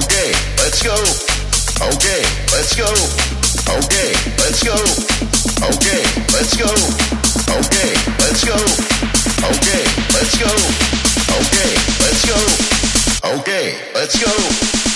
Okay, let's go. Okay, let's go. Okay, let's go. Okay, let's go. Okay, let's go. Okay, let's go. Okay, let's go. Okay, let's go.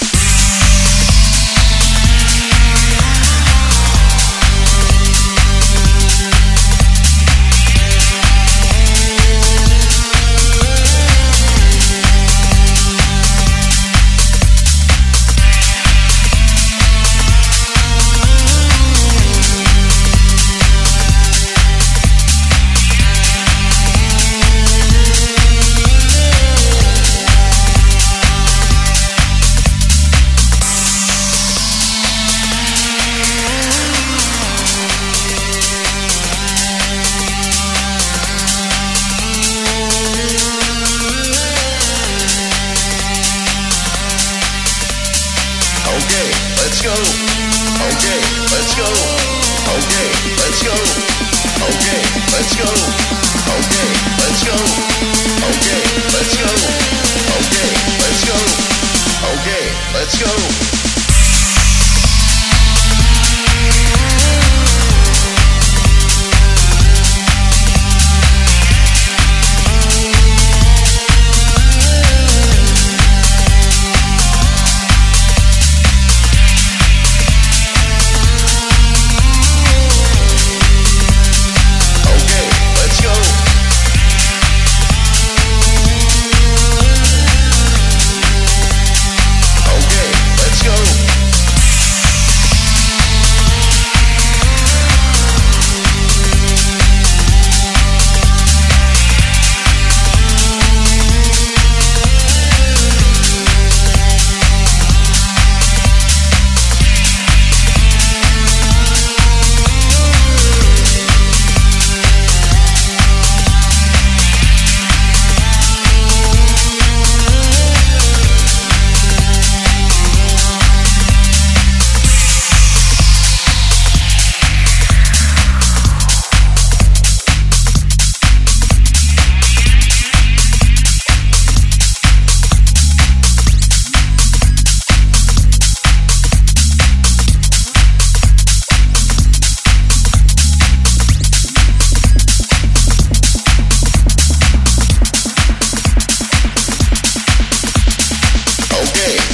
Let's go.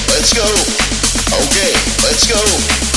Let's go. Okay, let's go.